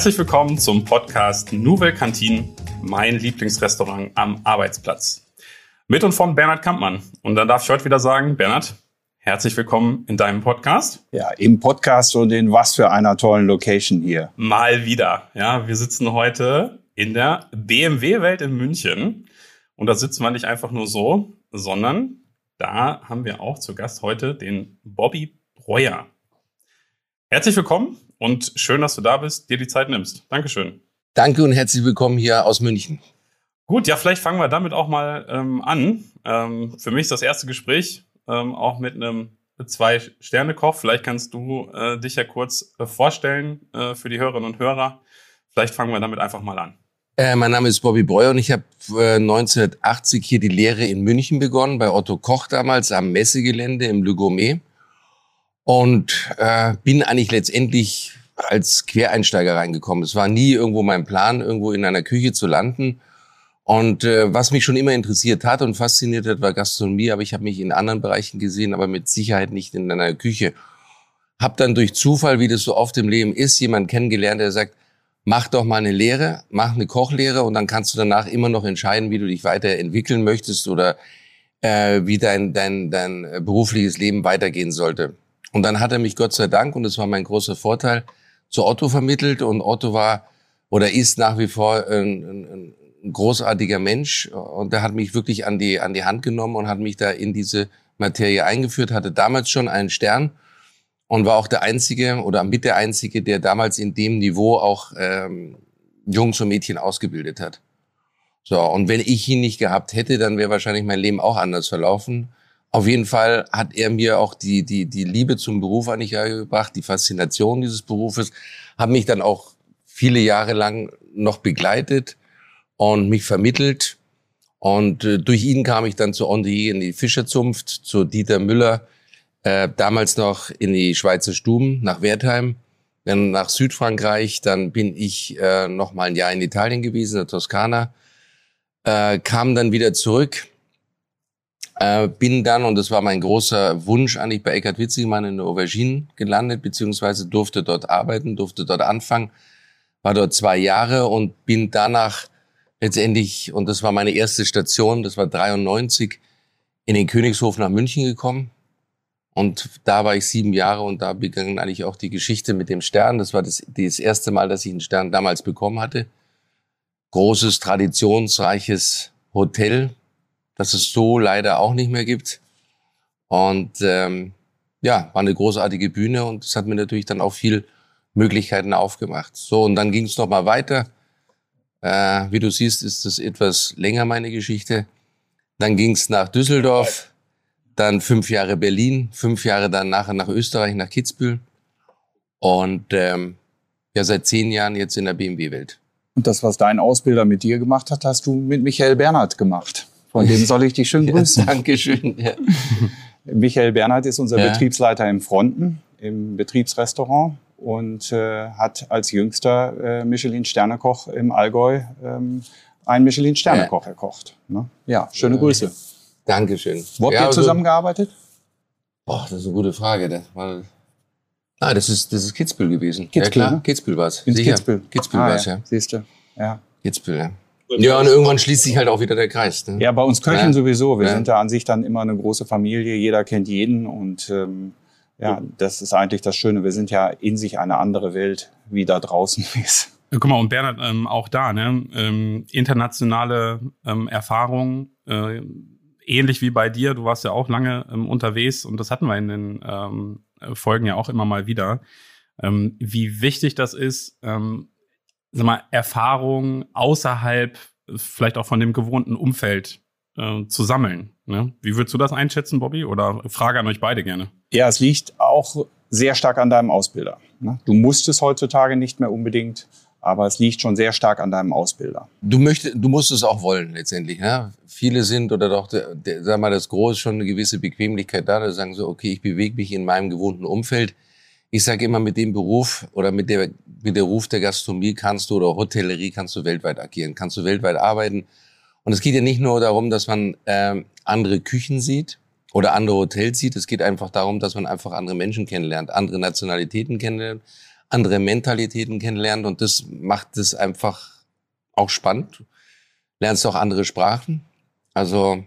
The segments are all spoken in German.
Herzlich willkommen zum Podcast Nouvelle Cantine, mein Lieblingsrestaurant am Arbeitsplatz. Mit und von Bernhard Kampmann. Und dann darf ich heute wieder sagen, Bernhard, herzlich willkommen in deinem Podcast. Ja, im Podcast und in was für einer tollen Location hier. Mal wieder. Ja, wir sitzen heute in der BMW-Welt in München. Und da sitzen wir nicht einfach nur so, sondern da haben wir auch zu Gast heute den Bobby Breuer. Herzlich willkommen und schön, dass du da bist, dir die Zeit nimmst. Dankeschön. Danke und herzlich willkommen hier aus München. Gut, ja, vielleicht fangen wir damit auch mal ähm, an. Ähm, für mich ist das erste Gespräch ähm, auch mit einem Zwei-Sterne-Koch. Vielleicht kannst du äh, dich ja kurz äh, vorstellen äh, für die Hörerinnen und Hörer. Vielleicht fangen wir damit einfach mal an. Äh, mein Name ist Bobby Breuer und ich habe äh, 1980 hier die Lehre in München begonnen, bei Otto Koch damals am Messegelände im Le Gourmet. Und äh, bin eigentlich letztendlich als Quereinsteiger reingekommen. Es war nie irgendwo mein Plan, irgendwo in einer Küche zu landen. Und äh, was mich schon immer interessiert hat und fasziniert hat, war Gastronomie, aber ich habe mich in anderen Bereichen gesehen, aber mit Sicherheit nicht in einer Küche. Hab dann durch Zufall, wie das so oft im Leben ist, jemand kennengelernt, der sagt, mach doch mal eine Lehre, mach eine Kochlehre und dann kannst du danach immer noch entscheiden, wie du dich weiterentwickeln möchtest oder äh, wie dein, dein, dein berufliches Leben weitergehen sollte. Und dann hat er mich Gott sei Dank, und das war mein großer Vorteil, zu Otto vermittelt. Und Otto war oder ist nach wie vor ein, ein, großartiger Mensch. Und er hat mich wirklich an die, an die Hand genommen und hat mich da in diese Materie eingeführt, hatte damals schon einen Stern und war auch der Einzige oder mit der Einzige, der damals in dem Niveau auch ähm, Jungs und Mädchen ausgebildet hat. So, und wenn ich ihn nicht gehabt hätte, dann wäre wahrscheinlich mein Leben auch anders verlaufen. Auf jeden Fall hat er mir auch die, die, die Liebe zum Beruf eigentlich gebracht, die Faszination dieses Berufes, hat mich dann auch viele Jahre lang noch begleitet und mich vermittelt. Und äh, durch ihn kam ich dann zu André in die Fischerzunft, zu Dieter Müller, äh, damals noch in die Schweizer Stuben nach Wertheim, dann nach Südfrankreich, dann bin ich äh, noch mal ein Jahr in Italien gewesen, in der Toskana, äh, kam dann wieder zurück äh, bin dann, und das war mein großer Wunsch eigentlich bei Eckhard Witzigemann in der Aubergine gelandet, beziehungsweise durfte dort arbeiten, durfte dort anfangen, war dort zwei Jahre und bin danach letztendlich, und das war meine erste Station, das war 93, in den Königshof nach München gekommen. Und da war ich sieben Jahre und da begann eigentlich auch die Geschichte mit dem Stern. Das war das, das erste Mal, dass ich einen Stern damals bekommen hatte. Großes, traditionsreiches Hotel, das es so leider auch nicht mehr gibt. Und ähm, ja, war eine großartige Bühne und es hat mir natürlich dann auch viel Möglichkeiten aufgemacht. So, und dann ging es nochmal weiter. Äh, wie du siehst, ist das etwas länger meine Geschichte. Dann ging es nach Düsseldorf, dann fünf Jahre Berlin, fünf Jahre dann nachher nach Österreich, nach Kitzbühel. Und ähm, ja, seit zehn Jahren jetzt in der BMW-Welt. Und das, was dein Ausbilder mit dir gemacht hat, hast du mit Michael Bernhard gemacht. Von dem soll ich dich schön grüßen. Ja, Dankeschön. Ja. Michael Bernhard ist unser ja. Betriebsleiter im Fronten, im Betriebsrestaurant und äh, hat als jüngster äh, Michelin-Sternekoch im Allgäu ähm, einen Michelin-Sternekoch erkocht. Ne? Ja, schöne Grüße. Dankeschön. Wo habt ihr also, zusammengearbeitet? Boah, das ist eine gute Frage. Das, war, ah, das ist, das ist Kitzbühel gewesen. Kitzbühel, ja, klar. Ne? Kitzbühel war es. Kitzbühel. Kitzbühel ah, war es, ja. Siehst du, ja. Kitzbühel, ja. Ja, und irgendwann schließt sich halt auch wieder der Kreis. Ne? Ja, bei uns Köchen ja. sowieso. Wir ja. sind da an sich dann immer eine große Familie. Jeder kennt jeden und ähm, ja, das ist eigentlich das Schöne. Wir sind ja in sich eine andere Welt, wie da draußen ist. Guck mal, und Bernhard, ähm, auch da, ne? Ähm, internationale ähm, Erfahrung, äh, ähnlich wie bei dir, du warst ja auch lange ähm, unterwegs und das hatten wir in den ähm, Folgen ja auch immer mal wieder. Ähm, wie wichtig das ist, ähm, sag mal, Erfahrung außerhalb vielleicht auch von dem gewohnten Umfeld äh, zu sammeln. Ne? Wie würdest du das einschätzen, Bobby? Oder Frage an euch beide gerne. Ja, es liegt auch sehr stark an deinem Ausbilder. Ne? Du musst es heutzutage nicht mehr unbedingt, aber es liegt schon sehr stark an deinem Ausbilder. Du möchtest, du musst es auch wollen letztendlich. Ne? Viele sind oder doch, der, der, sag mal, das Große schon eine gewisse Bequemlichkeit da. Da sagen so, okay, ich bewege mich in meinem gewohnten Umfeld ich sage immer, mit dem Beruf oder mit der, mit der Ruf der Gastronomie kannst du oder Hotellerie kannst du weltweit agieren, kannst du weltweit arbeiten. Und es geht ja nicht nur darum, dass man äh, andere Küchen sieht oder andere Hotels sieht. Es geht einfach darum, dass man einfach andere Menschen kennenlernt, andere Nationalitäten kennenlernt, andere Mentalitäten kennenlernt und das macht es einfach auch spannend. Lernst auch andere Sprachen. Also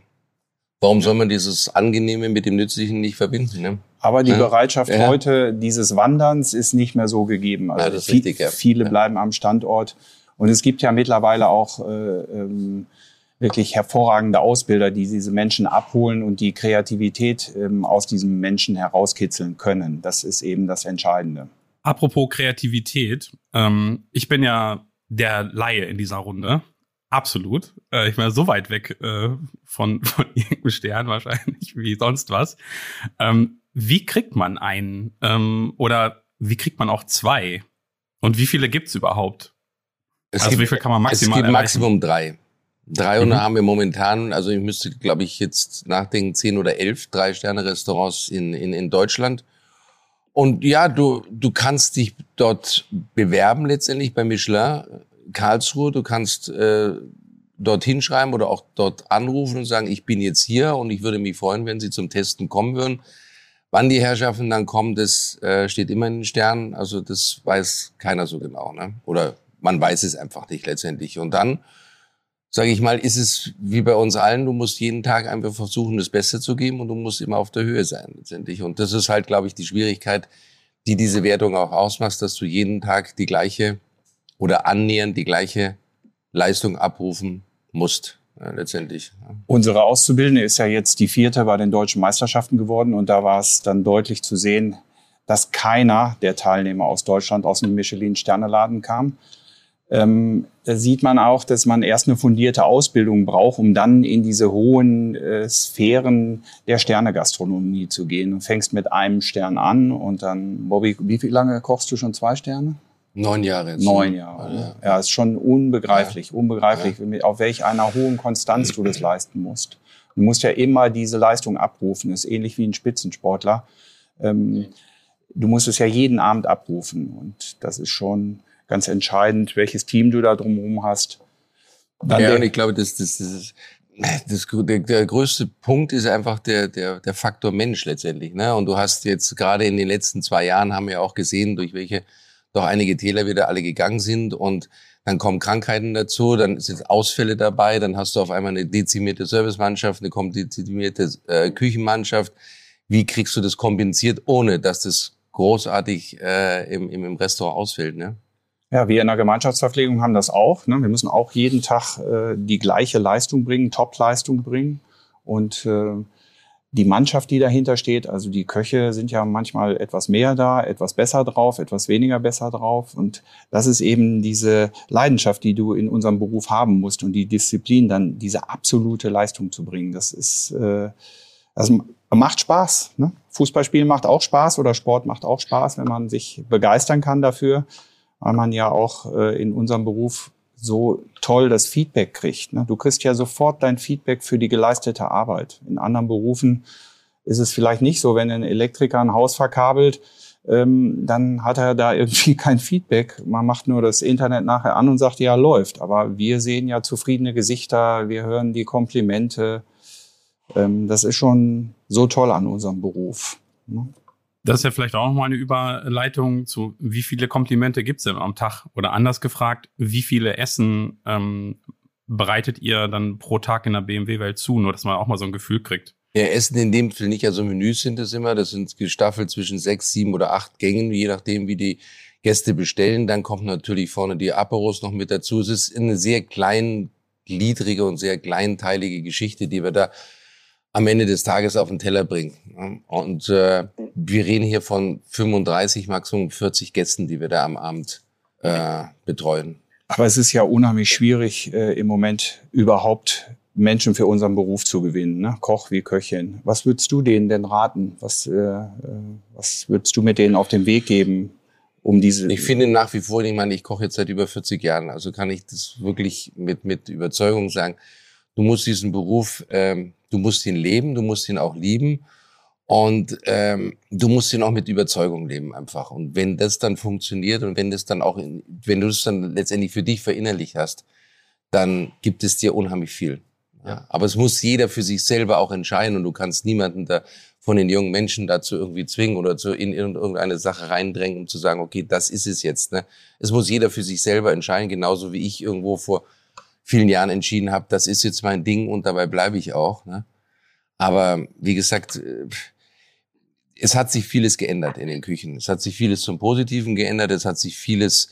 warum soll man dieses Angenehme mit dem Nützlichen nicht verbinden? Ne? Aber die ja. Bereitschaft ja. heute dieses Wanderns ist nicht mehr so gegeben. Also ja, viel, richtig, viele bleiben am Standort. Und es gibt ja mittlerweile auch äh, ähm, wirklich hervorragende Ausbilder, die diese Menschen abholen und die Kreativität ähm, aus diesem Menschen herauskitzeln können. Das ist eben das Entscheidende. Apropos Kreativität, ähm, ich bin ja der Laie in dieser Runde. Absolut. Äh, ich bin ja so weit weg äh, von, von irgendeinem Stern wahrscheinlich wie sonst was. Ähm, wie kriegt man einen? Ähm, oder wie kriegt man auch zwei? Und wie viele gibt's überhaupt? Es also gibt, wie viel kann man maximal Es gibt erreichen? Maximum drei. 300 mhm. haben wir momentan, also ich müsste, glaube ich, jetzt nachdenken, zehn oder elf Drei-Sterne-Restaurants in, in, in Deutschland. Und ja, du, du kannst dich dort bewerben letztendlich bei Michelin Karlsruhe. Du kannst äh, dort hinschreiben oder auch dort anrufen und sagen, ich bin jetzt hier und ich würde mich freuen, wenn Sie zum Testen kommen würden. Wann die Herrschaften dann kommen, das äh, steht immer in den Sternen. Also das weiß keiner so genau. Ne? Oder man weiß es einfach nicht letztendlich. Und dann sage ich mal, ist es wie bei uns allen, du musst jeden Tag einfach versuchen, das Beste zu geben und du musst immer auf der Höhe sein letztendlich. Und das ist halt, glaube ich, die Schwierigkeit, die diese Wertung auch ausmacht, dass du jeden Tag die gleiche oder annähernd die gleiche Leistung abrufen musst. Letztendlich. Unsere Auszubildende ist ja jetzt die vierte bei den deutschen Meisterschaften geworden und da war es dann deutlich zu sehen, dass keiner der Teilnehmer aus Deutschland aus dem Michelin-Sterneladen kam, ähm, da sieht man auch, dass man erst eine fundierte Ausbildung braucht, um dann in diese hohen äh, Sphären der Sternegastronomie zu gehen. Du fängst mit einem Stern an und dann, Bobby, wie lange kochst du schon zwei Sterne? Neun Jahre jetzt. Neun Jahre. Ja, ja ist schon unbegreiflich, ja. unbegreiflich, ja. auf welch einer hohen Konstanz du das leisten musst. Du musst ja immer diese Leistung abrufen. Das ist ähnlich wie ein Spitzensportler. Ähm, du musst es ja jeden Abend abrufen und das ist schon ganz entscheidend, welches Team du da drumherum hast. Dann ja, und ich glaube, das, das, das, das, der, der größte Punkt ist einfach der, der, der Faktor Mensch letztendlich. Ne? Und du hast jetzt gerade in den letzten zwei Jahren haben wir auch gesehen, durch welche doch einige Täler wieder alle gegangen sind und dann kommen Krankheiten dazu, dann sind Ausfälle dabei, dann hast du auf einmal eine dezimierte Servicemannschaft, eine dezimierte äh, Küchenmannschaft. Wie kriegst du das kompensiert, ohne dass das großartig äh, im, im Restaurant ausfällt? Ne? Ja, wir in der Gemeinschaftsverpflegung haben das auch. Ne? Wir müssen auch jeden Tag äh, die gleiche Leistung bringen, Top-Leistung bringen. Und äh, die Mannschaft, die dahinter steht, also die Köche sind ja manchmal etwas mehr da, etwas besser drauf, etwas weniger besser drauf. Und das ist eben diese Leidenschaft, die du in unserem Beruf haben musst und die Disziplin, dann diese absolute Leistung zu bringen. Das ist, äh, das macht Spaß. Ne? Fußballspielen macht auch Spaß oder Sport macht auch Spaß, wenn man sich begeistern kann dafür weil man ja auch äh, in unserem Beruf so toll das Feedback kriegt. Ne? Du kriegst ja sofort dein Feedback für die geleistete Arbeit. In anderen Berufen ist es vielleicht nicht so, wenn ein Elektriker ein Haus verkabelt, ähm, dann hat er da irgendwie kein Feedback. Man macht nur das Internet nachher an und sagt, ja, läuft. Aber wir sehen ja zufriedene Gesichter, wir hören die Komplimente. Ähm, das ist schon so toll an unserem Beruf. Ne? Das ist ja vielleicht auch nochmal eine Überleitung zu, wie viele Komplimente gibt's denn am Tag? Oder anders gefragt, wie viele Essen ähm, bereitet ihr dann pro Tag in der BMW-Welt zu? Nur, dass man auch mal so ein Gefühl kriegt. Ja, Essen in dem Fall nicht, also Menüs sind es immer. Das sind gestaffelt zwischen sechs, sieben oder acht Gängen, je nachdem, wie die Gäste bestellen. Dann kommt natürlich vorne die Aperos noch mit dazu. Es ist eine sehr kleingliedrige und sehr kleinteilige Geschichte, die wir da am Ende des Tages auf den Teller bringen. Und äh, wir reden hier von 35, Maximum 40 Gästen, die wir da am Abend äh, betreuen. Aber es ist ja unheimlich schwierig, äh, im Moment überhaupt Menschen für unseren Beruf zu gewinnen, ne? Koch wie Köchin. Was würdest du denen denn raten? Was, äh, äh was würdest du mit denen auf den Weg geben, um diese? Ich finde nach wie vor, ich meine, ich koche jetzt seit über 40 Jahren, also kann ich das wirklich mit, mit Überzeugung sagen. Du musst diesen Beruf ähm, Du musst ihn leben, du musst ihn auch lieben und ähm, du musst ihn auch mit Überzeugung leben einfach. Und wenn das dann funktioniert und wenn das dann auch, in, wenn du es dann letztendlich für dich verinnerlicht hast, dann gibt es dir unheimlich viel. Ja. Aber es muss jeder für sich selber auch entscheiden und du kannst niemanden da von den jungen Menschen dazu irgendwie zwingen oder zu in irgendeine Sache reindrängen, um zu sagen, okay, das ist es jetzt. Ne? Es muss jeder für sich selber entscheiden, genauso wie ich irgendwo vor vielen Jahren entschieden habe, das ist jetzt mein Ding und dabei bleibe ich auch. Ne? Aber wie gesagt, äh, es hat sich vieles geändert in den Küchen. Es hat sich vieles zum Positiven geändert. Es hat sich vieles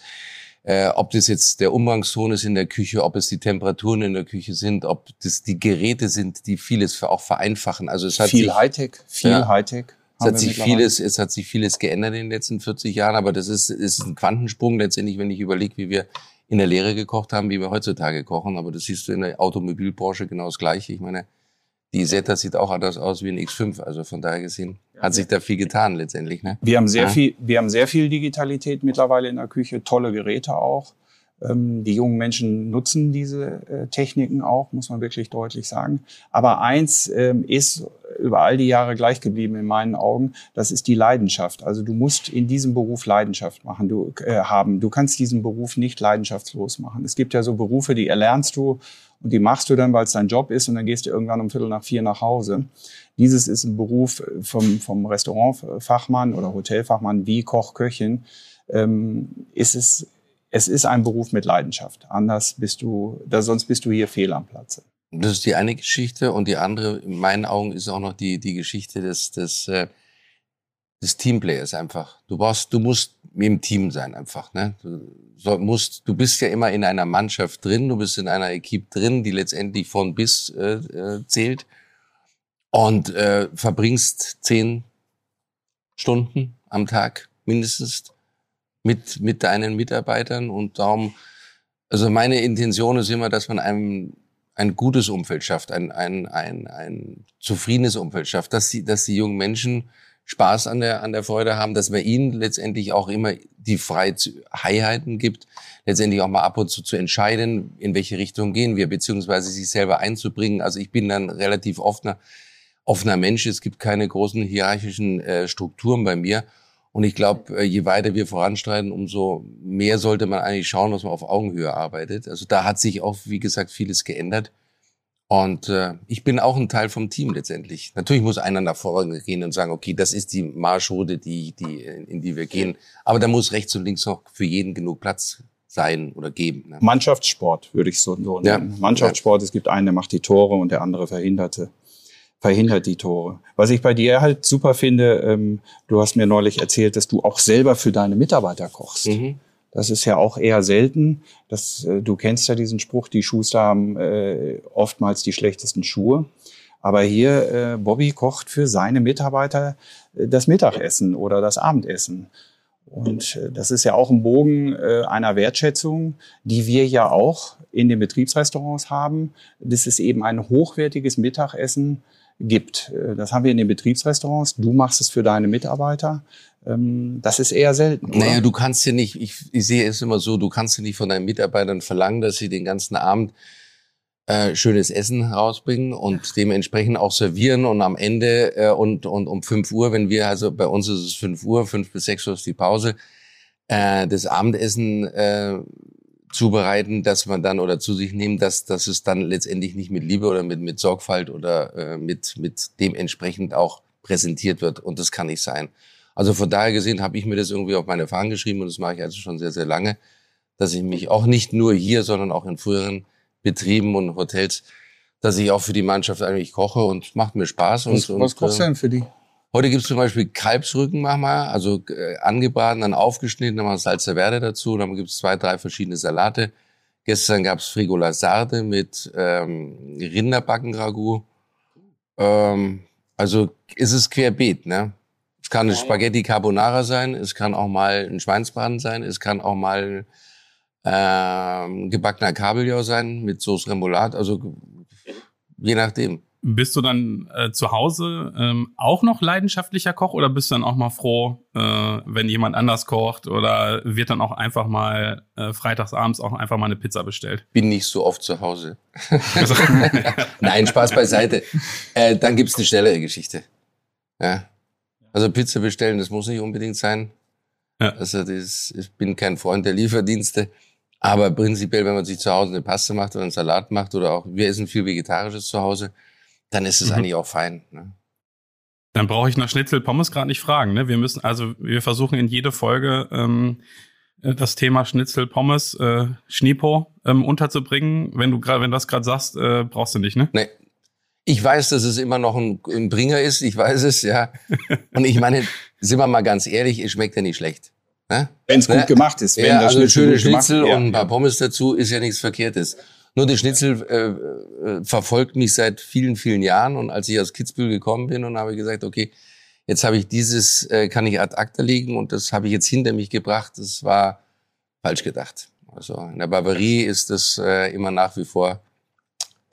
äh, ob das jetzt der Umgangston ist in der Küche, ob es die Temperaturen in der Küche sind, ob das die Geräte sind, die vieles für auch vereinfachen. Also es hat viel sich, Hightech, viel ja, Hightech. Es hat sich vieles, es hat sich vieles geändert in den letzten 40 Jahren, aber das ist, ist ein Quantensprung letztendlich, wenn ich überlege, wie wir in der Lehre gekocht haben, wie wir heutzutage kochen. Aber das siehst du in der Automobilbranche genau das Gleiche. Ich meine, die Zeta sieht auch anders aus wie ein X5. Also von daher gesehen hat sich da viel getan letztendlich. Ne? Wir haben sehr ja. viel, wir haben sehr viel Digitalität mittlerweile in der Küche, tolle Geräte auch. Ähm, die jungen Menschen nutzen diese äh, Techniken auch, muss man wirklich deutlich sagen. Aber eins ähm, ist über all die Jahre gleich geblieben in meinen Augen. Das ist die Leidenschaft. Also du musst in diesem Beruf Leidenschaft machen, du äh, haben. Du kannst diesen Beruf nicht leidenschaftslos machen. Es gibt ja so Berufe, die erlernst du und die machst du dann, weil es dein Job ist und dann gehst du irgendwann um Viertel nach vier nach Hause. Dieses ist ein Beruf vom, vom Restaurantfachmann oder Hotelfachmann wie Koch, Köchin. Ähm, ist es, es ist ein Beruf mit Leidenschaft. Anders bist du, da, sonst bist du hier fehl am Platze. Das ist die eine Geschichte und die andere, in meinen Augen, ist auch noch die, die Geschichte des, des, äh, des Teamplayers einfach. Du brauchst, du musst im Team sein einfach. Ne? Du soll, musst, du bist ja immer in einer Mannschaft drin, du bist in einer Equipe drin, die letztendlich von bis äh, äh, zählt und äh, verbringst zehn Stunden am Tag mindestens mit mit deinen Mitarbeitern und darum, also meine Intention ist immer, dass man einem ein gutes Umfeld schafft, ein, ein, ein, ein zufriedenes Umfeld schafft, dass die, dass die jungen Menschen Spaß an der, an der Freude haben, dass man ihnen letztendlich auch immer die Freiheiten gibt, letztendlich auch mal ab und zu zu entscheiden, in welche Richtung gehen wir, beziehungsweise sich selber einzubringen. Also ich bin dann relativ offener, offener Mensch. Es gibt keine großen hierarchischen äh, Strukturen bei mir. Und ich glaube, äh, je weiter wir voranstreiten, umso mehr sollte man eigentlich schauen, dass man auf Augenhöhe arbeitet. Also da hat sich auch, wie gesagt, vieles geändert. Und äh, ich bin auch ein Teil vom Team letztendlich. Natürlich muss einer nach vorne gehen und sagen, okay, das ist die Marschroute, die, die, in die wir gehen. Aber da muss rechts und links noch für jeden genug Platz sein oder geben. Ne? Mannschaftssport würde ich so, so nennen. Ja. Mannschaftssport, es gibt einen, der macht die Tore und der andere verhinderte verhindert die Tore. Was ich bei dir halt super finde, ähm, du hast mir neulich erzählt, dass du auch selber für deine Mitarbeiter kochst. Mhm. Das ist ja auch eher selten. Das, äh, du kennst ja diesen Spruch, die Schuster haben äh, oftmals die schlechtesten Schuhe. Aber hier, äh, Bobby kocht für seine Mitarbeiter äh, das Mittagessen oder das Abendessen. Und äh, das ist ja auch ein Bogen äh, einer Wertschätzung, die wir ja auch in den Betriebsrestaurants haben. Das ist eben ein hochwertiges Mittagessen, gibt. Äh, das haben wir in den Betriebsrestaurants. Du machst es für deine Mitarbeiter. Ähm, das ist eher selten. Oder? Naja, du kannst ja nicht, ich, ich sehe es immer so, du kannst ja nicht von deinen Mitarbeitern verlangen, dass sie den ganzen Abend äh, schönes Essen rausbringen und dementsprechend auch servieren und am Ende äh, und, und um fünf Uhr, wenn wir, also bei uns ist es fünf Uhr, fünf bis sechs Uhr ist die Pause, äh, das Abendessen äh, zubereiten, dass man dann oder zu sich nehmen, dass, dass es dann letztendlich nicht mit Liebe oder mit, mit Sorgfalt oder äh, mit, mit dementsprechend auch präsentiert wird. Und das kann nicht sein. Also von daher gesehen habe ich mir das irgendwie auf meine Fahnen geschrieben und das mache ich also schon sehr, sehr lange, dass ich mich auch nicht nur hier, sondern auch in früheren Betrieben und Hotels, dass ich auch für die Mannschaft eigentlich koche und macht mir Spaß. Was, und, was kochst du denn für die? Heute gibt's zum Beispiel Kalbsrücken manchmal, also äh, angebraten, dann aufgeschnitten, dann machen wir Salsa Verde dazu, dann gibt's zwei, drei verschiedene Salate. Gestern gab's Frigola Sarde mit ähm, Rinderbackenragout. Ähm, also ist es querbeet, ne? Es kann eine Spaghetti Carbonara sein, es kann auch mal ein Schweinsbraten sein, es kann auch mal ähm, gebackener Kabeljau sein mit Sauce Remoulade, also je nachdem. Bist du dann äh, zu Hause ähm, auch noch leidenschaftlicher Koch oder bist du dann auch mal froh, äh, wenn jemand anders kocht oder wird dann auch einfach mal äh, freitagsabends auch einfach mal eine Pizza bestellt? Bin nicht so oft zu Hause. Nein, Spaß beiseite. Äh, dann gibt's eine schnellere Geschichte. Ja. Also Pizza bestellen, das muss nicht unbedingt sein. Ja. Also das, ich bin kein Freund der Lieferdienste. Aber prinzipiell, wenn man sich zu Hause eine Paste macht oder einen Salat macht oder auch, wir essen viel Vegetarisches zu Hause, dann ist es mhm. eigentlich auch fein. Ne? Dann brauche ich nach Schnitzel Pommes gerade nicht fragen. Ne? Wir müssen, also wir versuchen in jede Folge ähm, äh, das Thema Schnitzel Pommes, äh, Schneepo ähm, unterzubringen. Wenn du gerade, wenn du das gerade sagst, äh, brauchst du nicht, ne? Nee. Ich weiß, dass es immer noch ein, ein Bringer ist. Ich weiß es, ja. Und ich meine, sind wir mal ganz ehrlich, es schmeckt ja nicht schlecht. Ne? Wenn es gut ne? gemacht ist. Wenn ja, also schöne Schnitzel und ein paar Pommes dazu ist ja nichts Verkehrtes. Nur die Schnitzel äh, äh, verfolgt mich seit vielen, vielen Jahren. Und als ich aus Kitzbühel gekommen bin und habe gesagt, okay, jetzt habe ich dieses, äh, kann ich ad acta legen und das habe ich jetzt hinter mich gebracht. Das war falsch gedacht. Also in der Bavarie ist das äh, immer nach wie vor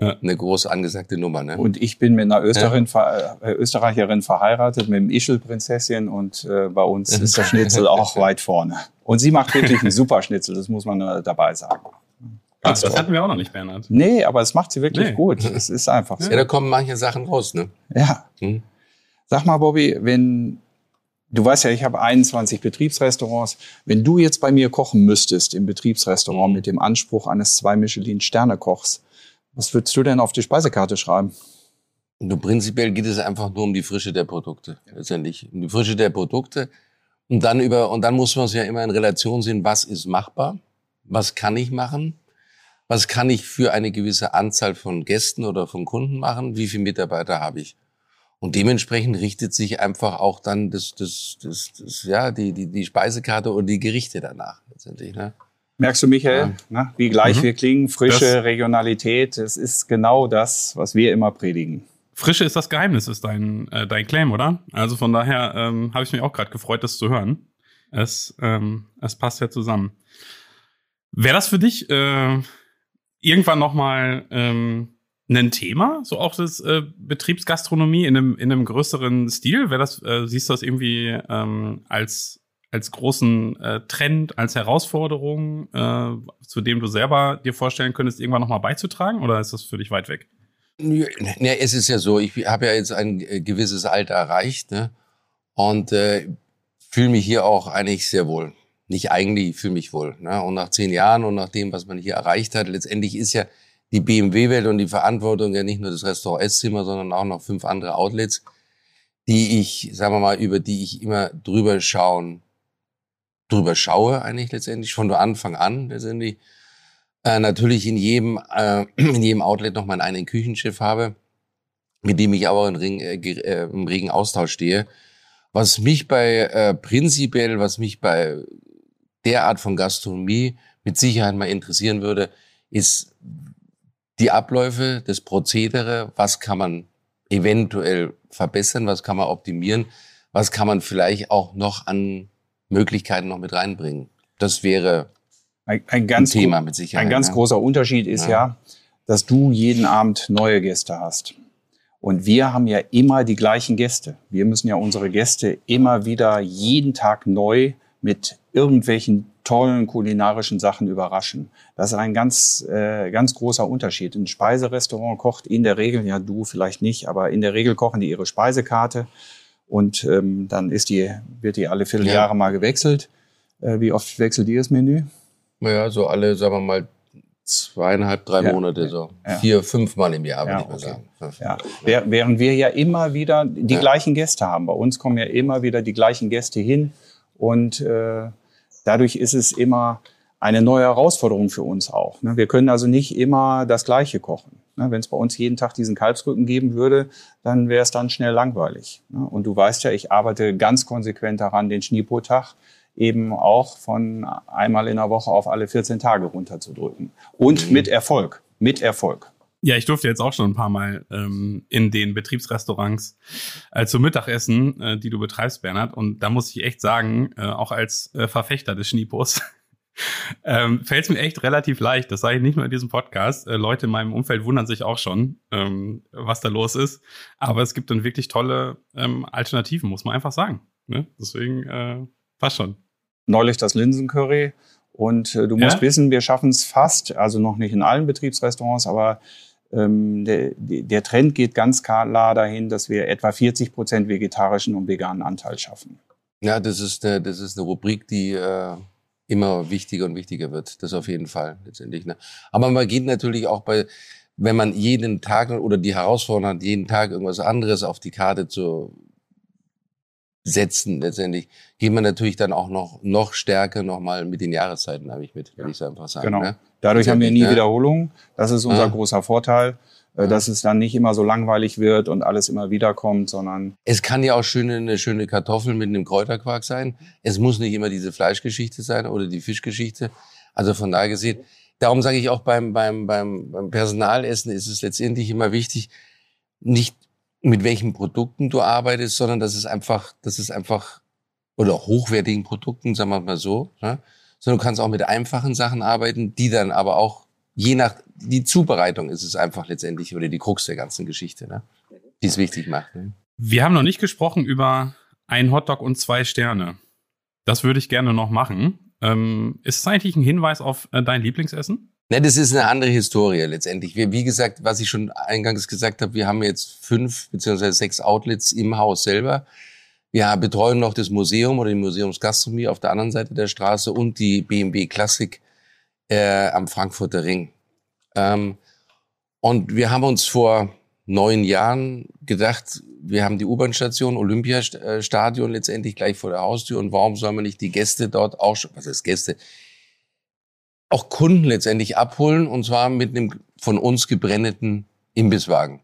ja. eine groß angesagte Nummer. Ne? Und ich bin mit einer Österreicherin, ja. Äh, Österreicherin verheiratet, mit dem Ischel-Prinzessin und äh, bei uns ist der Schnitzel auch weit vorne. Und sie macht wirklich einen super Schnitzel, das muss man dabei sagen. Ah, das hatten wir auch noch nicht, Bernhard. Nee, aber es macht sie wirklich nee. gut. Es ist einfach so. Ja, da kommen manche Sachen raus, ne? Ja. Hm. Sag mal, Bobby, wenn Du weißt ja, ich habe 21 Betriebsrestaurants. Wenn du jetzt bei mir kochen müsstest im Betriebsrestaurant mit dem Anspruch eines zwei Michelin-Sterne-Kochs, was würdest du denn auf die Speisekarte schreiben? Und prinzipiell geht es einfach nur um die Frische der Produkte, letztendlich. Um die Frische der Produkte. Und dann über, und dann muss man es ja immer in Relation sehen, was ist machbar? Was kann ich machen? Was kann ich für eine gewisse Anzahl von Gästen oder von Kunden machen? Wie viele Mitarbeiter habe ich? Und dementsprechend richtet sich einfach auch dann das, das, das, das ja, die, die, die Speisekarte und die Gerichte danach letztendlich. Ne? Merkst du, Michael, ja. ne, wie gleich mhm. wir klingen? Frische das, Regionalität, das ist genau das, was wir immer predigen. Frische ist das Geheimnis, ist dein, äh, dein Claim, oder? Also von daher ähm, habe ich mich auch gerade gefreut, das zu hören. Es, ähm, es passt ja zusammen. Wäre das für dich äh, irgendwann noch mal ähm, ein Thema, so auch das äh, Betriebsgastronomie in einem, in einem größeren Stil? Wäre das, äh, siehst du das irgendwie ähm, als als großen äh, Trend, als Herausforderung, äh, zu dem du selber dir vorstellen könntest, irgendwann nochmal beizutragen? Oder ist das für dich weit weg? Ja, es ist ja so, ich habe ja jetzt ein äh, gewisses Alter erreicht ne? und äh, fühle mich hier auch eigentlich sehr wohl. Nicht eigentlich, ich fühle mich wohl. Ne? Und nach zehn Jahren und nach dem, was man hier erreicht hat, letztendlich ist ja die BMW-Welt und die Verantwortung ja nicht nur das Restaurant Esszimmer, sondern auch noch fünf andere Outlets, die ich, sagen wir mal, über die ich immer drüber schauen drüber schaue, eigentlich letztendlich, von Anfang an letztendlich. Äh, natürlich in jedem, äh, in jedem Outlet noch meinen eigenen Küchenschiff habe, mit dem ich aber in Ring, äh, äh, im regen Austausch stehe. Was mich bei äh, prinzipiell, was mich bei der Art von Gastronomie mit Sicherheit mal interessieren würde, ist die Abläufe, das Prozedere, was kann man eventuell verbessern, was kann man optimieren, was kann man vielleicht auch noch an Möglichkeiten noch mit reinbringen. Das wäre ein, ein, ganz ein Thema mit Sicherheit. Ein ganz ja. großer Unterschied ist ja. ja, dass du jeden Abend neue Gäste hast. Und wir haben ja immer die gleichen Gäste. Wir müssen ja unsere Gäste immer wieder jeden Tag neu mit irgendwelchen tollen kulinarischen Sachen überraschen. Das ist ein ganz, äh, ganz großer Unterschied. Ein Speiserestaurant kocht in der Regel, ja du vielleicht nicht, aber in der Regel kochen die ihre Speisekarte und ähm, dann ist die, wird die alle Vierteljahre ja. mal gewechselt. Äh, wie oft wechselt ihr das Menü? Naja, so alle, sagen wir mal, zweieinhalb, drei ja. Monate, so ja. vier, fünf Mal im Jahr, würde ja, ich mal okay. sagen. Ja. Während wir ja immer wieder die gleichen Gäste haben. Bei uns kommen ja immer wieder die gleichen Gäste hin und äh, dadurch ist es immer eine neue Herausforderung für uns auch. Ne? Wir können also nicht immer das Gleiche kochen. Ne? Wenn es bei uns jeden Tag diesen Kalbsrücken geben würde, dann wäre es dann schnell langweilig. Ne? Und du weißt ja, ich arbeite ganz konsequent daran, den Schniepotag eben auch von einmal in der Woche auf alle 14 Tage runterzudrücken. Und mhm. mit Erfolg. Mit Erfolg. Ja, ich durfte jetzt auch schon ein paar Mal ähm, in den Betriebsrestaurants äh, zum Mittagessen, äh, die du betreibst, Bernhard. Und da muss ich echt sagen, äh, auch als äh, Verfechter des Schniepos, ähm, fällt es mir echt relativ leicht. Das sage ich nicht nur in diesem Podcast. Äh, Leute in meinem Umfeld wundern sich auch schon, ähm, was da los ist. Aber es gibt dann wirklich tolle ähm, Alternativen, muss man einfach sagen. Ne? Deswegen äh, passt schon. Neulich das Linsencurry. Und äh, du musst ja? wissen, wir schaffen es fast, also noch nicht in allen Betriebsrestaurants, aber der, der Trend geht ganz klar dahin, dass wir etwa 40 Prozent vegetarischen und veganen Anteil schaffen. Ja, das ist, eine, das ist eine Rubrik, die äh, immer wichtiger und wichtiger wird. Das auf jeden Fall letztendlich. Ne? Aber man geht natürlich auch bei, wenn man jeden Tag oder die Herausforderung hat, jeden Tag irgendwas anderes auf die Karte zu setzen letztendlich, geht man natürlich dann auch noch noch stärker nochmal mit den Jahreszeiten, habe ich mit, ja. will ich so einfach sagen. Genau. Ne? Dadurch haben wir nie ja. Wiederholungen. Das ist unser ja. großer Vorteil. Äh, dass es dann nicht immer so langweilig wird und alles immer wieder kommt, sondern. Es kann ja auch schöne, eine schöne Kartoffel mit einem Kräuterquark sein. Es muss nicht immer diese Fleischgeschichte sein oder die Fischgeschichte. Also von daher gesehen, darum sage ich auch beim, beim, beim, beim Personalessen ist es letztendlich immer wichtig, nicht mit welchen Produkten du arbeitest, sondern dass es einfach, dass es einfach, oder hochwertigen Produkten, sagen wir mal so, ne? sondern du kannst auch mit einfachen Sachen arbeiten, die dann aber auch je nach die Zubereitung ist es einfach letztendlich oder die Krux der ganzen Geschichte, ne? die es wichtig macht. Ne? Wir haben noch nicht gesprochen über ein Hotdog und zwei Sterne. Das würde ich gerne noch machen. Ähm, ist es eigentlich ein Hinweis auf äh, dein Lieblingsessen? Ne, das ist eine andere Historie letztendlich. Wir, wie gesagt, was ich schon eingangs gesagt habe, wir haben jetzt fünf beziehungsweise sechs Outlets im Haus selber. Wir betreuen noch das Museum oder die Museumsgastronomie auf der anderen Seite der Straße und die BMW Klassik äh, am Frankfurter Ring. Ähm, und wir haben uns vor neun Jahren gedacht, wir haben die U-Bahn-Station, Olympiastadion letztendlich gleich vor der Haustür und warum soll man nicht die Gäste dort auch, was heißt Gäste, auch Kunden letztendlich abholen und zwar mit einem von uns gebrenneten Imbisswagen.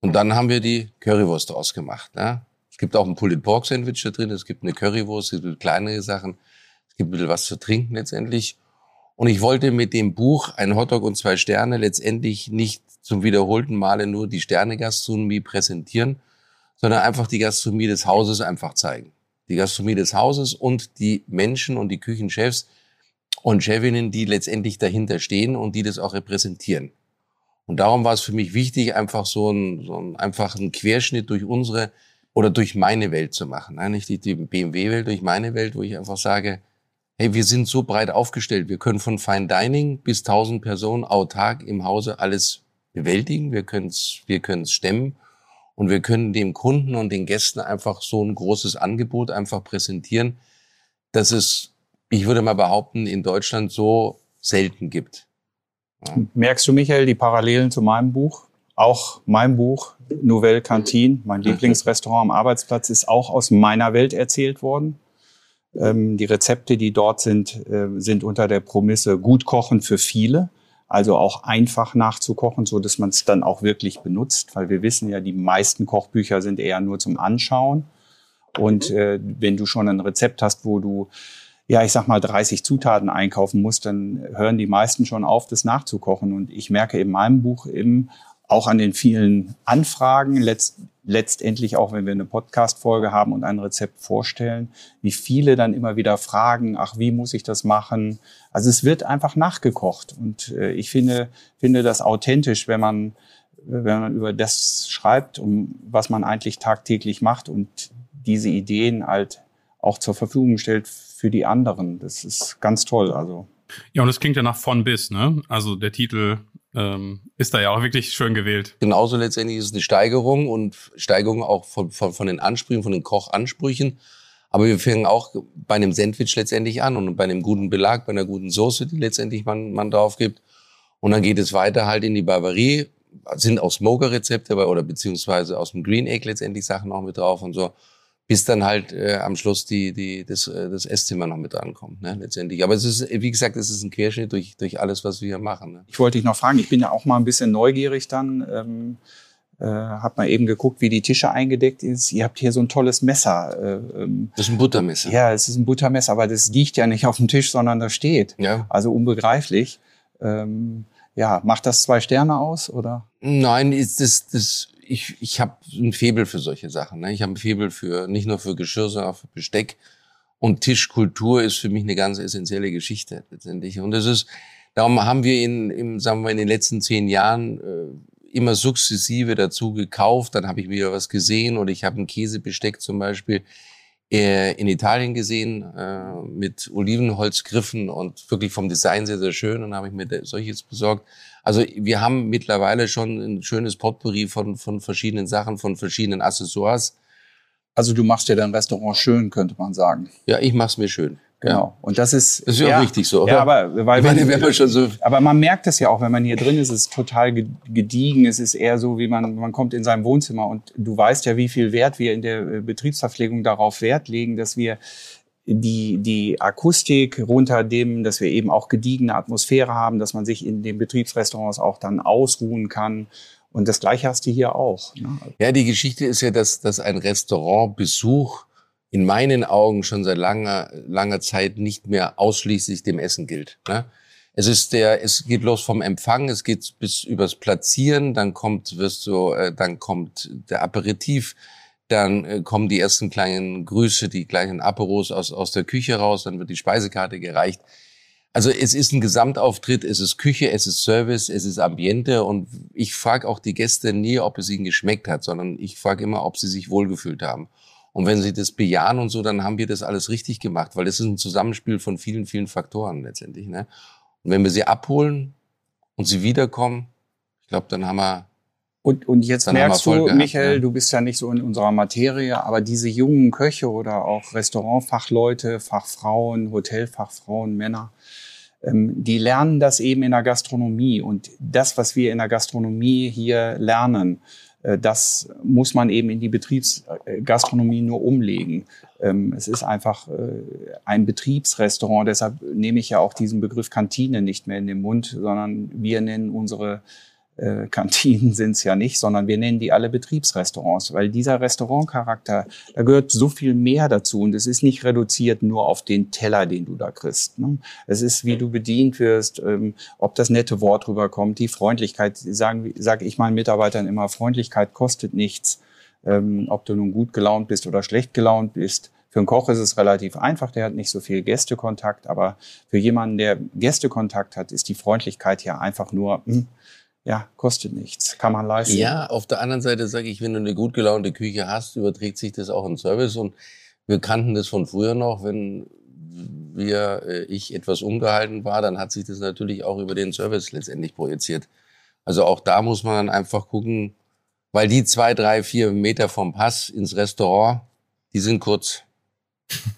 Und dann haben wir die Currywurst ausgemacht. Ne? Es gibt auch ein Pulled Pork Sandwich da drin, es gibt eine Currywurst, es gibt kleinere Sachen, es gibt ein bisschen was zu trinken letztendlich. Und ich wollte mit dem Buch Ein Hotdog und zwei Sterne letztendlich nicht zum wiederholten Male nur die Sterne-Gastronomie präsentieren, sondern einfach die Gastronomie des Hauses einfach zeigen. Die Gastronomie des Hauses und die Menschen und die Küchenchefs und Chefinnen, die letztendlich dahinter stehen und die das auch repräsentieren. Und darum war es für mich wichtig, einfach so einen, so einen einfachen Querschnitt durch unsere oder durch meine Welt zu machen. Nicht die BMW-Welt, durch meine Welt, wo ich einfach sage, hey, wir sind so breit aufgestellt. Wir können von Fine Dining bis 1000 Personen autark im Hause alles bewältigen. Wir können es wir können's stemmen. Und wir können dem Kunden und den Gästen einfach so ein großes Angebot einfach präsentieren, dass es, ich würde mal behaupten, in Deutschland so selten gibt. Ja. Merkst du, Michael, die Parallelen zu meinem Buch? Auch mein Buch, Nouvelle Cantine, mein mhm. Lieblingsrestaurant am Arbeitsplatz, ist auch aus meiner Welt erzählt worden. Ähm, die Rezepte, die dort sind, äh, sind unter der Promisse gut kochen für viele. Also auch einfach nachzukochen, so dass man es dann auch wirklich benutzt, weil wir wissen ja, die meisten Kochbücher sind eher nur zum Anschauen. Und äh, wenn du schon ein Rezept hast, wo du ja, ich sag mal, 30 Zutaten einkaufen musst, dann hören die meisten schon auf, das nachzukochen. Und ich merke in meinem Buch eben auch an den vielen Anfragen, letzt, letztendlich auch, wenn wir eine Podcast-Folge haben und ein Rezept vorstellen, wie viele dann immer wieder fragen, ach, wie muss ich das machen? Also es wird einfach nachgekocht. Und äh, ich finde, finde das authentisch, wenn man, wenn man über das schreibt, um was man eigentlich tagtäglich macht und diese Ideen halt auch zur Verfügung stellt für die anderen. Das ist ganz toll. Also. Ja, und es klingt ja nach von bis, ne? Also der Titel ähm, ist da ja auch wirklich schön gewählt. Genauso letztendlich ist es eine Steigerung und Steigerung auch von, von, von den Ansprüchen, von den Kochansprüchen. Aber wir fangen auch bei einem Sandwich letztendlich an und bei einem guten Belag, bei einer guten Soße, die letztendlich man, man drauf gibt. Und dann geht es weiter halt in die Barbarie. Sind auch Smoker-Rezepte oder beziehungsweise aus dem Green Egg letztendlich Sachen auch mit drauf und so bis dann halt äh, am Schluss die, die, das, äh, das Esszimmer noch mit drankommt, ne, letztendlich. Aber es ist, wie gesagt, es ist ein Querschnitt durch, durch alles, was wir hier machen. Ne. Ich wollte dich noch fragen, ich bin ja auch mal ein bisschen neugierig dann. Ähm, äh, hab mal eben geguckt, wie die Tische eingedeckt ist. Ihr habt hier so ein tolles Messer. Äh, ähm, das ist ein Buttermesser. Ja, es ist ein Buttermesser, aber das liegt ja nicht auf dem Tisch, sondern da steht. Ja. Also unbegreiflich. Ähm, ja, macht das zwei Sterne aus oder? Nein, ist das, das ich, ich habe ein Febel für solche Sachen. Ne? Ich habe ein Febel für nicht nur für Geschirr, sondern auch für Besteck. Und Tischkultur ist für mich eine ganz essentielle Geschichte letztendlich. Und das ist, darum haben wir in, im, sagen wir, in den letzten zehn Jahren äh, immer sukzessive dazu gekauft. Dann habe ich wieder was gesehen oder ich habe ein Käsebesteck zum Beispiel äh, in Italien gesehen äh, mit Olivenholzgriffen und wirklich vom Design sehr, sehr schön. Und habe ich mir solches besorgt. Also wir haben mittlerweile schon ein schönes Potpourri von, von verschiedenen Sachen, von verschiedenen Accessoires. Also du machst dir dein Restaurant schön, könnte man sagen. Ja, ich mach's mir schön. Genau. Und das ist. Das ist ja auch richtig so, oder? Ja, aber, weil meine, wenn man schon so aber man merkt es ja auch, wenn man hier drin ist, es ist total gediegen. Es ist eher so, wie man, man kommt in sein Wohnzimmer und du weißt ja, wie viel Wert wir in der äh, Betriebsverpflegung darauf Wert legen, dass wir die, die Akustik runterdimmen, dass wir eben auch gediegene Atmosphäre haben, dass man sich in den Betriebsrestaurants auch dann ausruhen kann. Und das Gleiche hast du hier auch. Ne? Ja, die Geschichte ist ja, dass, dass ein Restaurantbesuch in meinen Augen schon seit langer, langer Zeit nicht mehr ausschließlich dem Essen gilt. Ne? Es ist der, es geht los vom Empfang, es geht bis übers Platzieren, dann kommt, wirst du, äh, dann kommt der Aperitif, dann äh, kommen die ersten kleinen Grüße, die kleinen Aperos aus, aus der Küche raus, dann wird die Speisekarte gereicht. Also es ist ein Gesamtauftritt, es ist Küche, es ist Service, es ist Ambiente und ich frage auch die Gäste nie, ob es ihnen geschmeckt hat, sondern ich frage immer, ob sie sich wohlgefühlt haben. Und wenn sie das bejahen und so, dann haben wir das alles richtig gemacht, weil das ist ein Zusammenspiel von vielen, vielen Faktoren letztendlich. Ne? Und wenn wir sie abholen und sie wiederkommen, ich glaube, dann haben wir und, und jetzt merkst du, gehabt, Michael, ja. du bist ja nicht so in unserer Materie, aber diese jungen Köche oder auch Restaurantfachleute, Fachfrauen, Hotelfachfrauen, Männer, ähm, die lernen das eben in der Gastronomie. Und das, was wir in der Gastronomie hier lernen, äh, das muss man eben in die Betriebsgastronomie nur umlegen. Ähm, es ist einfach äh, ein Betriebsrestaurant, deshalb nehme ich ja auch diesen Begriff Kantine nicht mehr in den Mund, sondern wir nennen unsere äh, Kantinen sind es ja nicht, sondern wir nennen die alle Betriebsrestaurants, weil dieser Restaurantcharakter, da gehört so viel mehr dazu und es ist nicht reduziert nur auf den Teller, den du da kriegst. Ne? Es ist, wie du bedient wirst, ähm, ob das nette Wort rüberkommt, die Freundlichkeit, sagen, sage ich meinen Mitarbeitern immer, Freundlichkeit kostet nichts, ähm, ob du nun gut gelaunt bist oder schlecht gelaunt bist. Für einen Koch ist es relativ einfach, der hat nicht so viel Gästekontakt, aber für jemanden, der Gästekontakt hat, ist die Freundlichkeit ja einfach nur, mh, hm, ja, kostet nichts, kann man leisten. Ja, auf der anderen Seite sage ich, wenn du eine gut gelaunte Küche hast, überträgt sich das auch in Service und wir kannten das von früher noch, wenn wir, äh, ich etwas umgehalten war, dann hat sich das natürlich auch über den Service letztendlich projiziert. Also auch da muss man dann einfach gucken, weil die zwei, drei, vier Meter vom Pass ins Restaurant, die sind kurz.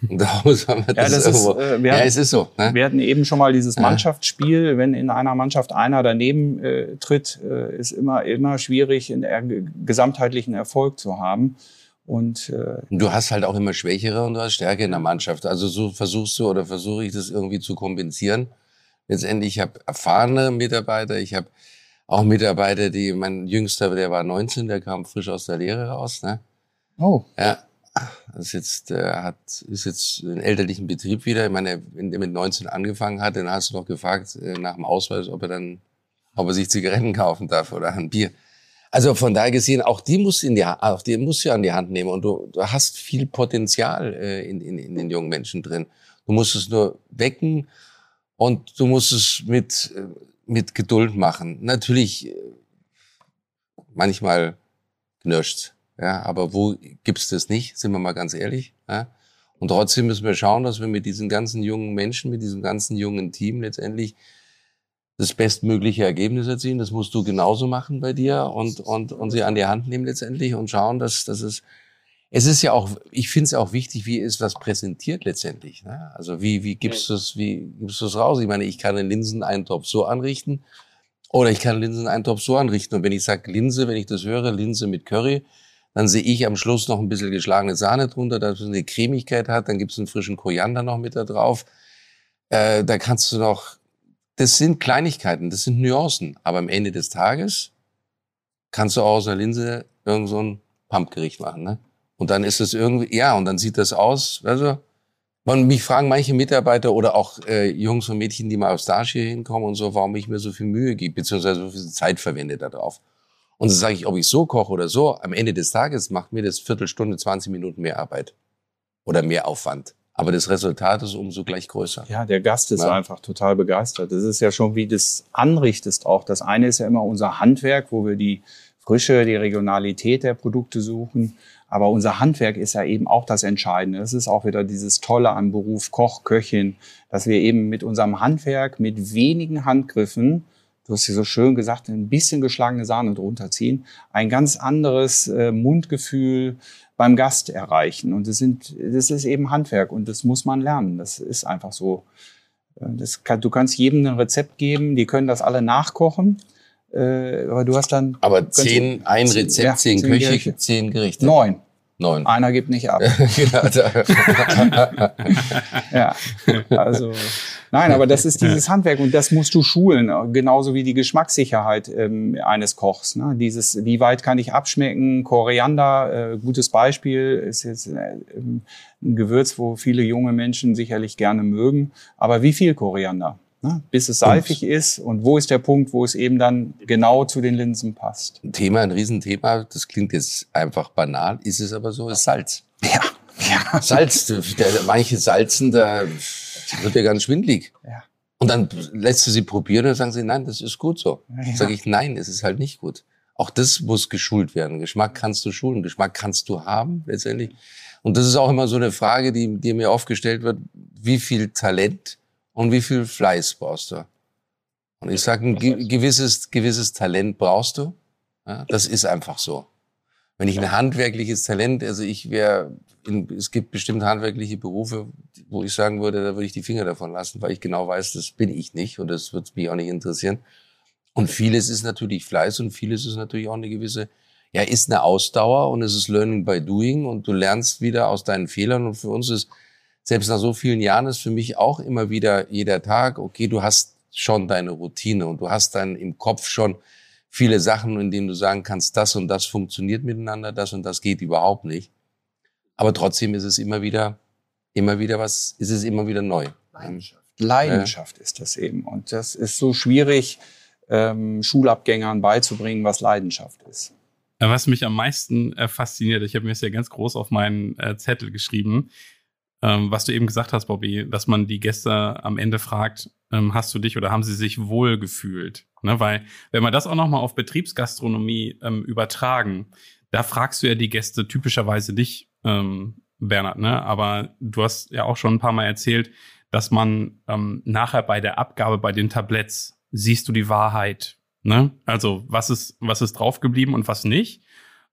Und da muss man das, ja, das irgendwo. Ist, äh, wir ja, hatten, es ist so. Ne? Wir hatten eben schon mal dieses Mannschaftsspiel. Wenn in einer Mannschaft einer daneben äh, tritt, äh, ist immer immer schwierig, einen gesamtheitlichen Erfolg zu haben. Und äh, du hast halt auch immer Schwächere und du hast Stärke in der Mannschaft. Also so versuchst du oder versuche ich das irgendwie zu kompensieren. Letztendlich, ich habe erfahrene Mitarbeiter, ich habe auch Mitarbeiter, die mein Jüngster, der war 19, der kam frisch aus der Lehre raus. Ne? Oh. Ja, ist jetzt, äh, hat, ist jetzt ein elterlichen Betrieb wieder. Ich meine, wenn der mit 19 angefangen hat, dann hast du noch gefragt äh, nach dem Ausweis, ob er dann, ob er sich Zigaretten kaufen darf oder ein Bier. Also von daher gesehen, auch die musst du in die, auch die musst du an die Hand nehmen und du, du hast viel Potenzial äh, in, in, in den jungen Menschen drin. Du musst es nur wecken und du musst es mit, äh, mit Geduld machen. Natürlich, äh, manchmal knirscht's. Ja, aber wo gibt's das nicht? Sind wir mal ganz ehrlich. Ja? Und trotzdem müssen wir schauen, dass wir mit diesen ganzen jungen Menschen, mit diesem ganzen jungen Team letztendlich das bestmögliche Ergebnis erzielen. Das musst du genauso machen bei dir und, und, und sie an die Hand nehmen letztendlich und schauen, dass, dass es, es ist ja auch, ich finde es auch wichtig, wie ist was präsentiert letztendlich. Ne? Also wie, wie gibst du es, wie gibst du es raus? Ich meine, ich kann einen Linseneintopf so anrichten oder ich kann einen Linseneintopf so anrichten. Und wenn ich sage Linse, wenn ich das höre, Linse mit Curry, dann sehe ich am Schluss noch ein bisschen geschlagene Sahne drunter, dass es eine Cremigkeit hat. Dann gibt es einen frischen Koriander noch mit da drauf. Äh, da kannst du noch, das sind Kleinigkeiten, das sind Nuancen. Aber am Ende des Tages kannst du auch aus einer Linse irgend so ein Pumpgericht machen. Ne? Und dann ist es irgendwie, ja, und dann sieht das aus, also, man, mich fragen manche Mitarbeiter oder auch äh, Jungs und Mädchen, die mal auf Starch hier hinkommen und so, warum ich mir so viel Mühe gebe, beziehungsweise so viel Zeit verwende da drauf. Und so sage ich, ob ich so koche oder so, am Ende des Tages macht mir das Viertelstunde, 20 Minuten mehr Arbeit oder mehr Aufwand. Aber das Resultat ist umso gleich größer. Ja, der Gast ist ja. einfach total begeistert. Das ist ja schon, wie das anrichtest auch. Das eine ist ja immer unser Handwerk, wo wir die Frische, die Regionalität der Produkte suchen. Aber unser Handwerk ist ja eben auch das Entscheidende. Es ist auch wieder dieses Tolle am Beruf Koch, Köchin, dass wir eben mit unserem Handwerk, mit wenigen Handgriffen du hast ja so schön gesagt, ein bisschen geschlagene Sahne drunter ziehen, ein ganz anderes äh, Mundgefühl beim Gast erreichen. Und das sind, das ist eben Handwerk und das muss man lernen. Das ist einfach so. Äh, das kann, du kannst jedem ein Rezept geben, die können das alle nachkochen. Äh, aber du hast dann. Aber zehn, ein Rezept, ja, zehn, zehn Köche, Gerichte. zehn Gerichte. Neun. Neun. Einer gibt nicht ab. ja, also nein, aber das ist dieses Handwerk und das musst du schulen, genauso wie die Geschmackssicherheit ähm, eines Kochs. Ne? Dieses, wie weit kann ich abschmecken? Koriander, äh, gutes Beispiel, ist jetzt äh, ein Gewürz, wo viele junge Menschen sicherlich gerne mögen. Aber wie viel Koriander? ne, bis es seifig ist und wo ist der Punkt, wo es eben dann genau zu den Linsen passt. Ein Thema, ein Riesenthema, das klingt jetzt einfach banal, ist es aber so, ist Salz. Ja. ja. Salz, manche salzen, da wird ja ganz schwindlig. Ja. Und dann lässt du sie probieren und sagen sie, nein, das ist gut so. Ja. Sag ich, nein, es ist halt nicht gut. Auch das muss geschult werden. Geschmack kannst du schulen, Geschmack kannst du haben letztendlich. Und das ist auch immer so eine Frage, die, die mir oft gestellt wird, wie viel Talent und wie viel Fleiß brauchst du? Und ich sage, ein gewisses, gewisses Talent brauchst du. Ja, das ist einfach so. Wenn ich ein handwerkliches Talent, also ich wäre, es gibt bestimmt handwerkliche Berufe, wo ich sagen würde, da würde ich die Finger davon lassen, weil ich genau weiß, das bin ich nicht und das wird mich auch nicht interessieren. Und vieles ist natürlich Fleiß und vieles ist natürlich auch eine gewisse, ja, ist eine Ausdauer und es ist Learning by Doing und du lernst wieder aus deinen Fehlern und für uns ist selbst nach so vielen Jahren ist für mich auch immer wieder jeder Tag, okay, du hast schon deine Routine und du hast dann im Kopf schon viele Sachen, in denen du sagen kannst, das und das funktioniert miteinander, das und das geht überhaupt nicht. Aber trotzdem ist es immer wieder, immer wieder was, ist es immer wieder neu. Leidenschaft. Leidenschaft ja. ist das eben. Und das ist so schwierig, ähm, Schulabgängern beizubringen, was Leidenschaft ist. Was mich am meisten äh, fasziniert, ich habe mir das ja ganz groß auf meinen äh, Zettel geschrieben, ähm, was du eben gesagt hast, Bobby, dass man die Gäste am Ende fragt, ähm, hast du dich oder haben sie sich wohl gefühlt? Ne, weil, wenn wir das auch nochmal auf Betriebsgastronomie ähm, übertragen, da fragst du ja die Gäste typischerweise nicht, ähm, Bernhard, ne? Aber du hast ja auch schon ein paar Mal erzählt, dass man ähm, nachher bei der Abgabe bei den Tabletts siehst du die Wahrheit. Ne? Also was ist, was ist draufgeblieben und was nicht.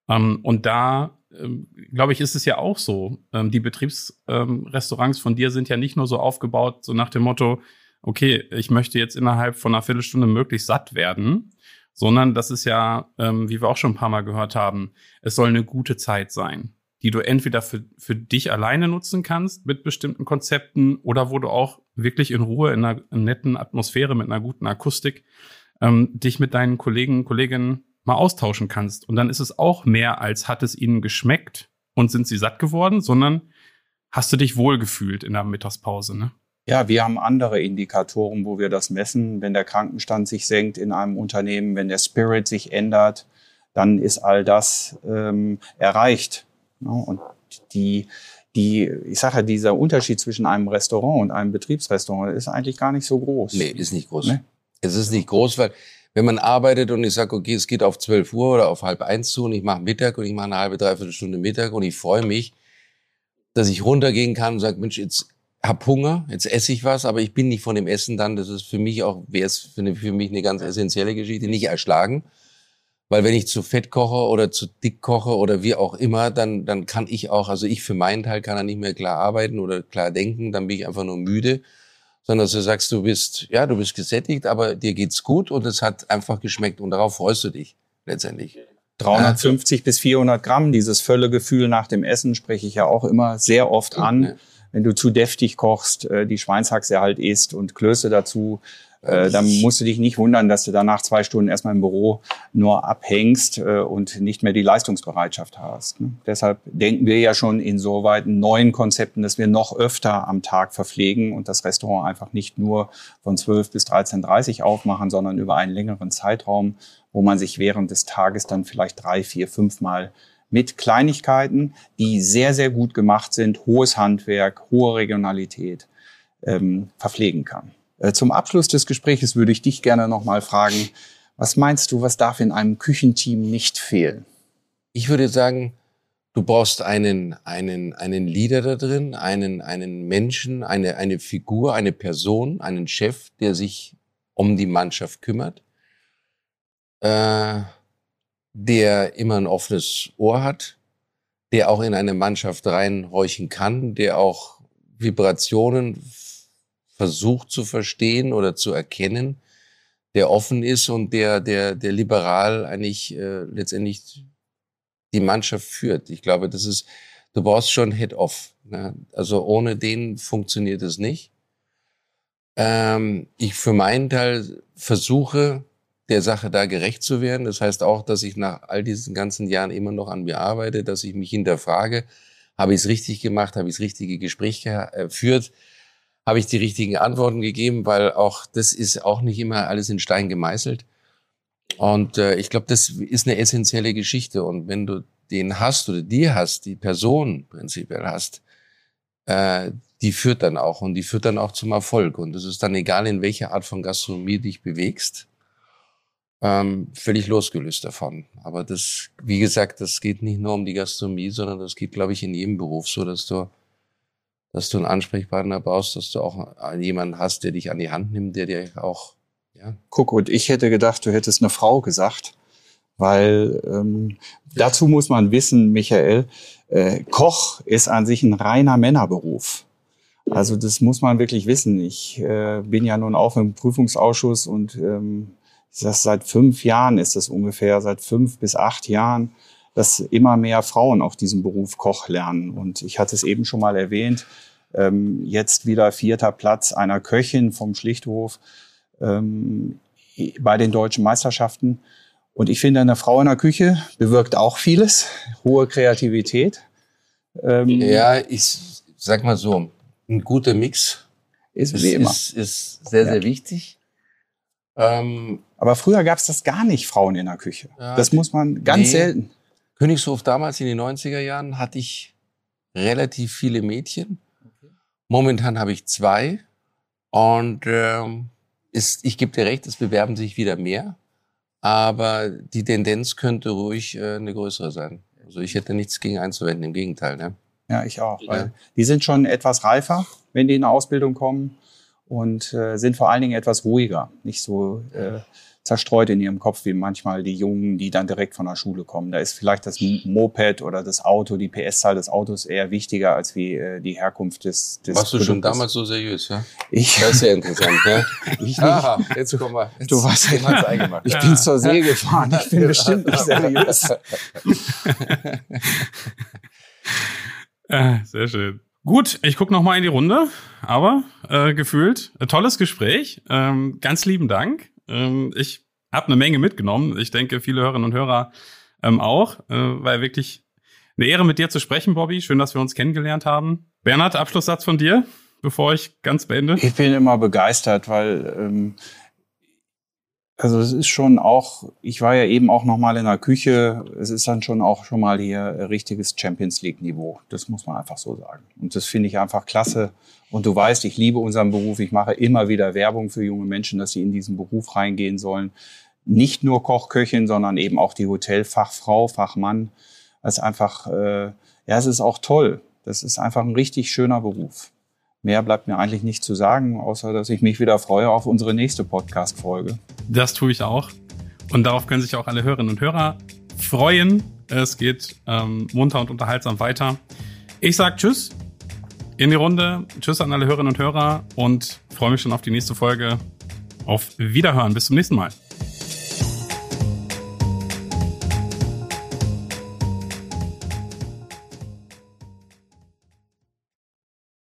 Ähm, und da ähm, glaube ich, ist es ja auch so. Ähm, die Betriebsrestaurants ähm, von dir sind ja nicht nur so aufgebaut, so nach dem Motto, okay, ich möchte jetzt innerhalb von einer Viertelstunde möglichst satt werden, sondern das ist ja, ähm, wie wir auch schon ein paar Mal gehört haben, es soll eine gute Zeit sein, die du entweder für, für dich alleine nutzen kannst mit bestimmten Konzepten oder wo du auch wirklich in Ruhe in einer netten Atmosphäre mit einer guten Akustik ähm, dich mit deinen Kollegen, Kolleginnen mal austauschen kannst. Und dann ist es auch mehr als hat es ihnen geschmeckt und sind sie satt geworden, sondern hast du dich wohlgefühlt in der Mittagspause, ne? Ja, wir haben andere Indikatoren, wo wir das messen. Wenn der Krankenstand sich senkt in einem Unternehmen, wenn der Spirit sich ändert, dann ist all das ähm, erreicht. Ja, und die, die, ich sage ja, dieser Unterschied zwischen einem Restaurant und einem Betriebsrestaurant ist eigentlich gar nicht so groß. Nee, ist nicht groß. Nee? Es ist nicht groß, weil wenn man arbeitet und ich sage, okay, es geht auf 12 Uhr oder auf halb eins zu und ich mache Mittag und ich mache eine halbe, dreiviertel Stunde Mittag und ich freue mich, dass ich runtergehen kann und sage, Mensch, jetzt hab Hunger, jetzt esse ich was, aber ich bin nicht von dem Essen dann, das ist für mich auch, wäre es für, für mich eine ganz essentielle Geschichte, nicht erschlagen. Weil wenn ich zu fett koche oder zu dick koche oder wie auch immer, dann, dann kann ich auch, also ich für meinen Teil kann dann nicht mehr klar arbeiten oder klar denken, dann bin ich einfach nur müde sondern dass du sagst, du bist, ja, du bist gesättigt, aber dir geht's gut und es hat einfach geschmeckt und darauf freust du dich letztendlich. 350 ja. bis 400 Gramm, dieses Völlegefühl nach dem Essen spreche ich ja auch immer sehr oft an. Ja. Wenn du zu deftig kochst, äh, die Schweinshaxe halt isst und Klöße dazu, äh, dann musst du dich nicht wundern, dass du danach zwei Stunden erstmal im Büro nur abhängst äh, und nicht mehr die Leistungsbereitschaft hast. Ne? Deshalb denken wir ja schon insoweit in neuen Konzepten, dass wir noch öfter am Tag verpflegen und das Restaurant einfach nicht nur von 12 bis 13.30 aufmachen, sondern über einen längeren Zeitraum, wo man sich während des Tages dann vielleicht drei, vier, fünf Mal mit Kleinigkeiten, die sehr, sehr gut gemacht sind, hohes Handwerk, hohe Regionalität, ähm, verpflegen kann. Äh, zum Abschluss des Gesprächs würde ich dich gerne nochmal fragen, was meinst du, was darf in einem Küchenteam nicht fehlen? Ich würde sagen, du brauchst einen, einen, einen Leader da drin, einen, einen Menschen, eine, eine Figur, eine Person, einen Chef, der sich um die Mannschaft kümmert, äh, der immer ein offenes Ohr hat, der auch in eine Mannschaft reinhorchen kann, der auch Vibrationen versucht zu verstehen oder zu erkennen, der offen ist und der, der, der liberal eigentlich äh, letztendlich die Mannschaft führt. Ich glaube, das ist, du brauchst schon Head-Off. Ne? Also ohne den funktioniert es nicht. Ähm, ich für meinen Teil versuche, der Sache da gerecht zu werden. Das heißt auch, dass ich nach all diesen ganzen Jahren immer noch an mir arbeite, dass ich mich hinterfrage, habe ich es richtig gemacht, habe ich das richtige Gespräch geführt, habe ich die richtigen Antworten gegeben, weil auch das ist auch nicht immer alles in Stein gemeißelt. Und äh, ich glaube, das ist eine essentielle Geschichte. Und wenn du den hast oder die hast, die Person prinzipiell hast, äh, die führt dann auch und die führt dann auch zum Erfolg. Und es ist dann egal, in welcher Art von Gastronomie dich bewegst, ähm, völlig losgelöst davon. Aber das, wie gesagt, das geht nicht nur um die Gastronomie, sondern das geht, glaube ich, in jedem Beruf so, dass du, dass du einen Ansprechpartner brauchst, dass du auch jemanden hast, der dich an die Hand nimmt, der dir auch, ja. Guck, und ich hätte gedacht, du hättest eine Frau gesagt, weil ähm, dazu muss man wissen, Michael, äh, Koch ist an sich ein reiner Männerberuf. Also das muss man wirklich wissen. Ich äh, bin ja nun auch im Prüfungsausschuss und ähm, das seit fünf Jahren ist das ungefähr, seit fünf bis acht Jahren, dass immer mehr Frauen auch diesen Beruf Koch lernen. Und ich hatte es eben schon mal erwähnt, ähm, jetzt wieder vierter Platz einer Köchin vom Schlichthof ähm, bei den deutschen Meisterschaften. Und ich finde, eine Frau in der Küche bewirkt auch vieles, hohe Kreativität. Ähm, ja, ich sag mal so, ein guter Mix ist, ist, ist, ist sehr, sehr wichtig. Ähm, Aber früher gab es das gar nicht, Frauen in der Küche. Ja, das muss man ganz nee. selten. Königshof damals in den 90er Jahren hatte ich relativ viele Mädchen. Okay. Momentan habe ich zwei. Und ähm, ist, ich gebe dir recht, es bewerben sich wieder mehr. Aber die Tendenz könnte ruhig äh, eine größere sein. Also ich hätte nichts gegen einzuwenden, im Gegenteil. Ne? Ja, ich auch. Weil ja. die sind schon etwas reifer, wenn die in eine Ausbildung kommen und äh, sind vor allen Dingen etwas ruhiger, nicht so äh, zerstreut in ihrem Kopf wie manchmal die Jungen, die dann direkt von der Schule kommen. Da ist vielleicht das Moped oder das Auto, die PS-Zahl des Autos eher wichtiger als wie äh, die Herkunft des, des Warst Produktes. du schon damals so seriös, ja? Ich, das ist ja interessant, ja? Ich nicht. Aha, jetzt komm mal. Jetzt du warst ja, ich bin zur See gefahren, ich bin bestimmt nicht seriös. Ah, sehr schön. Gut, ich gucke noch mal in die Runde, aber äh, gefühlt äh, tolles Gespräch. Ähm, ganz lieben Dank. Ähm, ich habe eine Menge mitgenommen. Ich denke, viele Hörerinnen und Hörer ähm, auch, äh, weil wirklich eine Ehre mit dir zu sprechen, Bobby. Schön, dass wir uns kennengelernt haben. Bernhard, Abschlusssatz von dir, bevor ich ganz beende. Ich bin immer begeistert, weil ähm, also es ist schon auch, ich war ja eben auch noch mal in der Küche, es ist dann schon auch schon mal hier richtiges Champions League Niveau. Das muss man einfach so sagen. Und das finde ich einfach klasse. Und du weißt, ich liebe unseren Beruf. Ich mache immer wieder Werbung für junge Menschen, dass sie in diesen Beruf reingehen sollen. Nicht nur Kochköchin, sondern eben auch die Hotelfachfrau, Fachmann. Das ist einfach, äh, ja, es ist auch toll. Das ist einfach ein richtig schöner Beruf. Mehr bleibt mir eigentlich nicht zu sagen, außer dass ich mich wieder freue auf unsere nächste Podcast-Folge. Das tue ich auch. Und darauf können sich auch alle Hörerinnen und Hörer freuen. Es geht ähm, munter und unterhaltsam weiter. Ich sage Tschüss in die Runde. Tschüss an alle Hörerinnen und Hörer und freue mich schon auf die nächste Folge. Auf Wiederhören. Bis zum nächsten Mal.